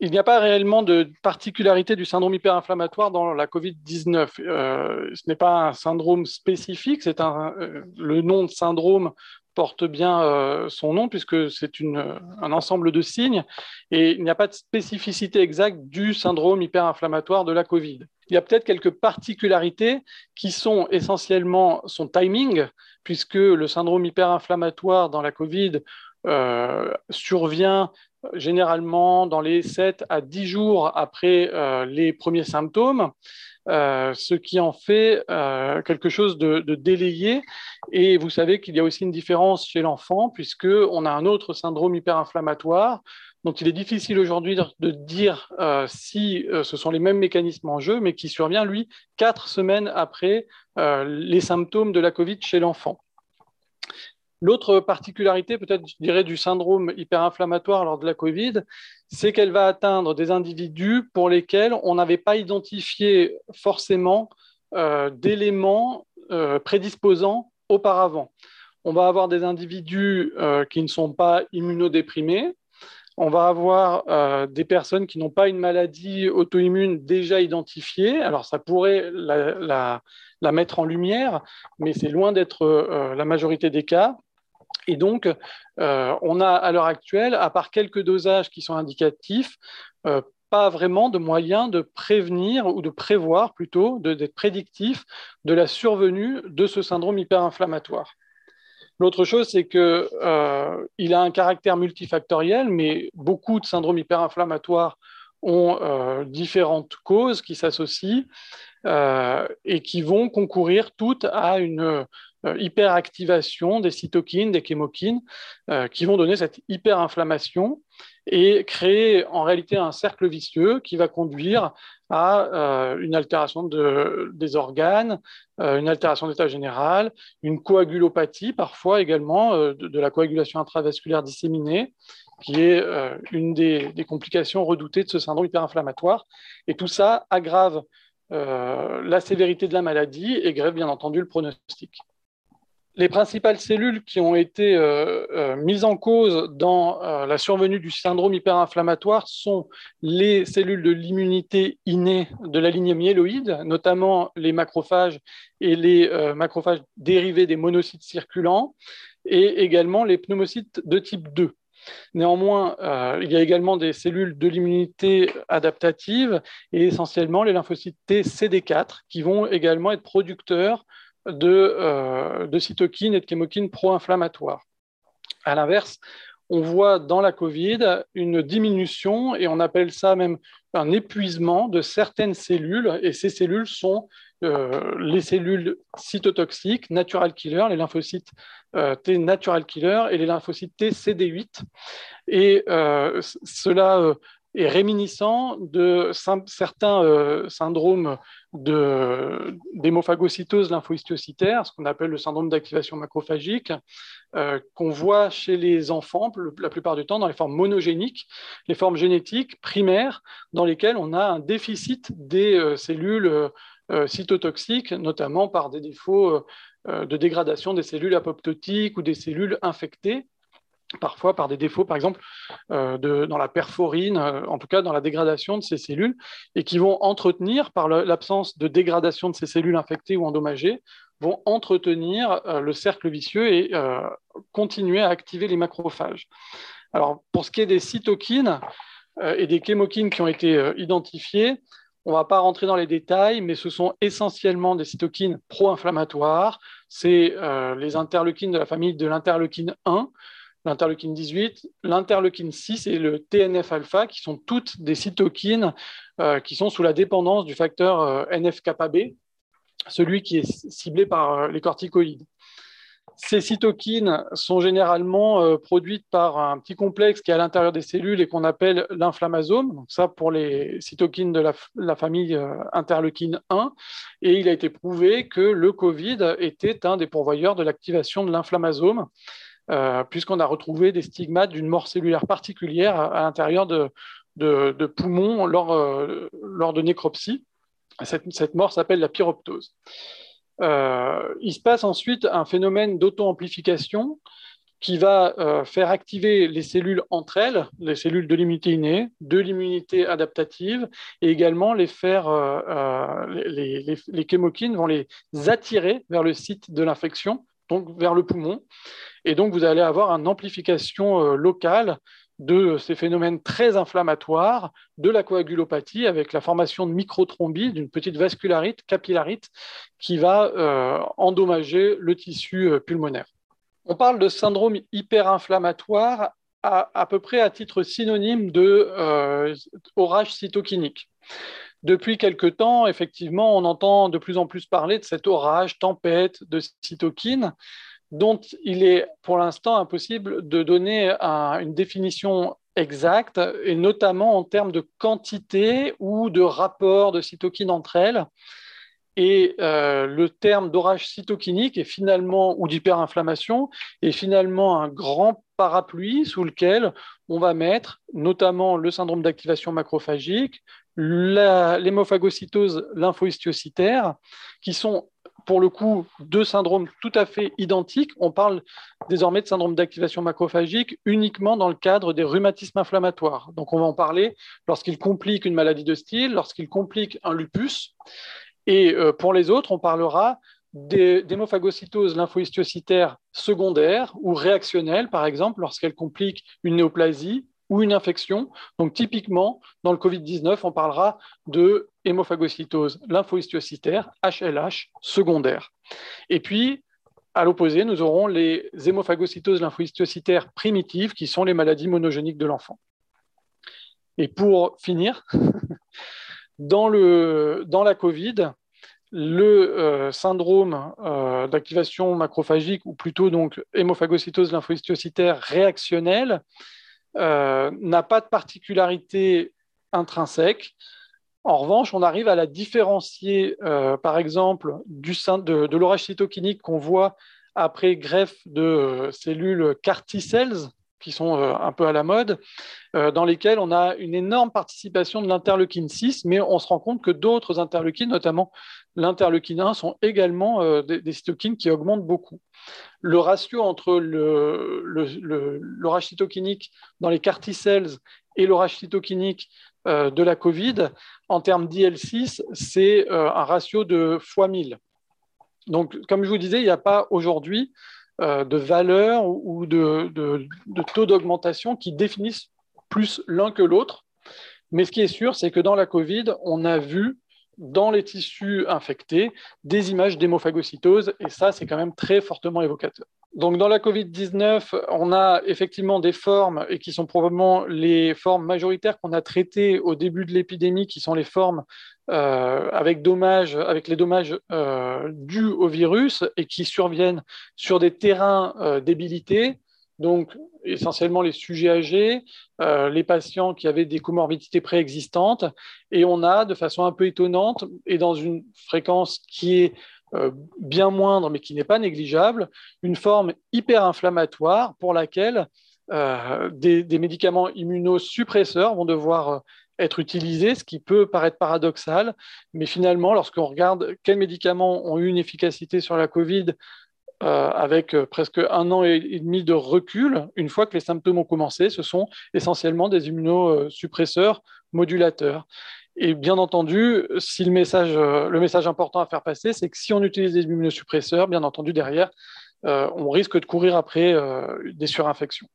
il n'y a pas réellement de particularité du syndrome hyperinflammatoire dans la COVID-19. Euh, ce n'est pas un syndrome spécifique, un, euh, le nom de syndrome porte bien euh, son nom puisque c'est un ensemble de signes et il n'y a pas de spécificité exacte du syndrome hyperinflammatoire de la COVID. Il y a peut-être quelques particularités qui sont essentiellement son timing, puisque le syndrome hyperinflammatoire dans la COVID survient généralement dans les 7 à 10 jours après euh, les premiers symptômes, euh, ce qui en fait euh, quelque chose de, délayé. Et vous savez qu'il y a aussi une différence chez l'enfant, puisqu'on a un autre syndrome hyperinflammatoire. Donc il est difficile aujourd'hui de, dire si ce sont les mêmes mécanismes en jeu, mais qui survient, lui, quatre semaines après les symptômes de la COVID chez l'enfant. L'autre particularité, peut-être, je dirais, du syndrome hyperinflammatoire lors de la COVID, c'est qu'elle va atteindre des individus pour lesquels on n'avait pas identifié forcément euh, d'éléments euh, prédisposants auparavant. On va avoir des individus euh, qui ne sont pas immunodéprimés, on va avoir des personnes qui n'ont pas une maladie auto-immune déjà identifiée. Alors, ça pourrait la mettre en lumière, mais c'est loin d'être la majorité des cas. Et donc, euh, on a à l'heure actuelle, à part quelques dosages qui sont indicatifs, euh, pas vraiment de moyens de prévenir ou de prévoir plutôt, d'être prédictif de la survenue de ce syndrome hyperinflammatoire. L'autre chose, c'est qu'il euh, a un caractère multifactoriel, mais beaucoup de syndromes hyperinflammatoires ont différentes causes qui s'associent et qui vont concourir toutes à une hyperactivation des cytokines, des chémokines, euh, qui vont donner cette hyperinflammation et créer en réalité un cercle vicieux qui va conduire à euh, une altération des organes, une altération d'état général, une coagulopathie parfois également de, la coagulation intravasculaire disséminée, qui est une des, des, complications redoutées de ce syndrome hyperinflammatoire. Et tout ça aggrave la sévérité de la maladie et grève bien entendu le pronostic les principales cellules qui ont été euh, euh, mises en cause dans euh, la survenue du syndrome hyperinflammatoire sont les cellules de l'immunité innée de la ligne myéloïde, notamment les macrophages et les macrophages dérivés des monocytes circulants, et également les pneumocytes de type 2. Néanmoins, il y a également des cellules de l'immunité adaptative et essentiellement les lymphocytes T CD4 qui vont également être producteurs euh, de, cytokines et de chémokines pro-inflammatoires. À l'inverse, on voit dans la COVID une diminution, et on appelle ça même un épuisement de certaines cellules, et ces cellules sont euh, les cellules cytotoxiques, natural killer, les lymphocytes euh, T natural killer et les lymphocytes T CD8. Et cela est réminiscent de certains euh, syndromes d'hémophagocytose lymphohistiocytaire, ce qu'on appelle le syndrome d'activation macrophagique, euh, qu'on voit chez les enfants la plupart du temps dans les formes monogéniques, les formes génétiques primaires, dans lesquelles on a un déficit des euh, cellules cytotoxiques, notamment par des défauts de dégradation des cellules apoptotiques ou des cellules infectées parfois par des défauts, par exemple, euh, dans la perforine, euh, en tout cas dans la dégradation de ces cellules, et qui vont entretenir, par l'absence de dégradation de ces cellules infectées ou endommagées, vont entretenir euh, le cercle vicieux et continuer à activer les macrophages. Alors, pour ce qui est des cytokines et des chémokines qui ont été identifiées, on ne va pas rentrer dans les détails, mais ce sont essentiellement des cytokines pro-inflammatoires. C'est les interleukines de la famille de l'interleukine 1, l'interleukine 18, l'interleukine 6 et le TNF-alpha, qui sont toutes des cytokines euh, qui sont sous la dépendance du facteur euh, NF-kappa-B, celui qui est ciblé par euh, les corticoïdes. Ces cytokines sont généralement produites par un petit complexe qui est à l'intérieur des cellules et qu'on appelle l'inflammasome. Ça pour les cytokines de la, la famille interleukine 1. Et il a été prouvé que le Covid était un des pourvoyeurs de l'activation de l'inflammasome. Euh, puisqu'on a retrouvé des stigmates d'une mort cellulaire particulière à, l'intérieur de, poumons euh, lors, de nécropsie. Cette, mort s'appelle la pyroptose. Euh, il se passe ensuite un phénomène d'auto-amplification qui va euh, faire activer les cellules entre elles, les cellules de l'immunité innée, de l'immunité adaptative, et également les faire, euh, euh, les, les, les, chémokines vont les attirer vers le site de l'infection, donc vers le poumon. Et donc, vous allez avoir une amplification locale de ces phénomènes très inflammatoires, de la coagulopathie avec la formation de microthrombie, d'une petite vascularite, capillarite, qui va endommager le tissu pulmonaire. On parle de syndrome hyperinflammatoire à, à peu près à titre synonyme de euh, orage cytokinique. Depuis quelque temps, effectivement, on entend de plus en plus parler de cet orage, tempête de cytokines, dont il est pour l'instant impossible de donner une définition exacte, et notamment en termes de quantité ou de rapport de cytokines entre elles. Et euh, le terme d'orage cytokinique est finalement, ou d'hyperinflammation, est finalement un grand parapluie sous lequel on va mettre notamment le syndrome d'activation macrophagique, l'hémophagocytose lymphohistiocytaire, qui sont pour le coup deux syndromes tout à fait identiques. On parle désormais de syndrome d'activation macrophagique uniquement dans le cadre des rhumatismes inflammatoires. Donc on va en parler lorsqu'il complique une maladie de style, lorsqu'il complique un lupus. Et euh, pour les autres, on parlera d'hémophagocytose lymphohistiocytaire secondaire ou réactionnelle, par exemple, lorsqu'elle complique une néoplasie ou une infection. Donc, typiquement, dans le Covid-19, on parlera de hémophagocytose lymphohistiocytaire, HLH, secondaire. Et puis, à l'opposé, nous aurons les hémophagocytoses lymphohistiocytaires primitives, qui sont les maladies monogéniques de l'enfant. Et pour finir, Dans, le, dans la Covid, le euh, syndrome euh, d'activation macrophagique, ou plutôt donc hémophagocytose lymphohistiocytaire réactionnelle, n'a pas de particularité intrinsèque. En revanche, on arrive à la différencier, par exemple, du de, de l'orage cytokinique qu'on voit après greffe de cellules CAR T-cells, qui sont euh, un peu à la mode, euh, dans lesquels on a une énorme participation de l'interleukine 6, mais on se rend compte que d'autres interleukines, notamment l'interleukine 1, sont également euh, des, cytokines qui augmentent beaucoup. Le ratio entre l'orage cytokinique dans les CAR et l'orage cytokinique de la COVID, en termes d'IL6, c'est un ratio de fois 1000. Donc, comme je vous disais, il n'y a pas aujourd'hui euh, de valeurs ou de, taux d'augmentation qui définissent plus l'un que l'autre. Mais ce qui est sûr, c'est que dans la Covid, on a vu dans les tissus infectés des images d'hémophagocytose, et ça, c'est quand même très fortement évocateur. Donc, dans la COVID-19, on a effectivement des formes, et qui sont probablement les formes majoritaires qu'on a traitées au début de l'épidémie, qui sont les formes euh, avec, dommages, avec les dommages euh, dus au virus et qui surviennent sur des terrains euh, débilités, donc essentiellement les sujets âgés, les patients qui avaient des comorbidités préexistantes, et on a de façon un peu étonnante et dans une fréquence qui est bien moindre mais qui n'est pas négligeable, une forme hyperinflammatoire pour laquelle des, des, médicaments immunosuppresseurs vont devoir être utilisés, ce qui peut paraître paradoxal, mais finalement, lorsqu'on regarde quels médicaments ont eu une efficacité sur la COVID euh, avec euh, presque un an et demi de recul, une fois que les symptômes ont commencé, ce sont essentiellement des immunosuppresseurs modulateurs. Et bien entendu, si le message, euh, le message important à faire passer, c'est que si on utilise des immunosuppresseurs, bien entendu, derrière, on risque de courir après des surinfections.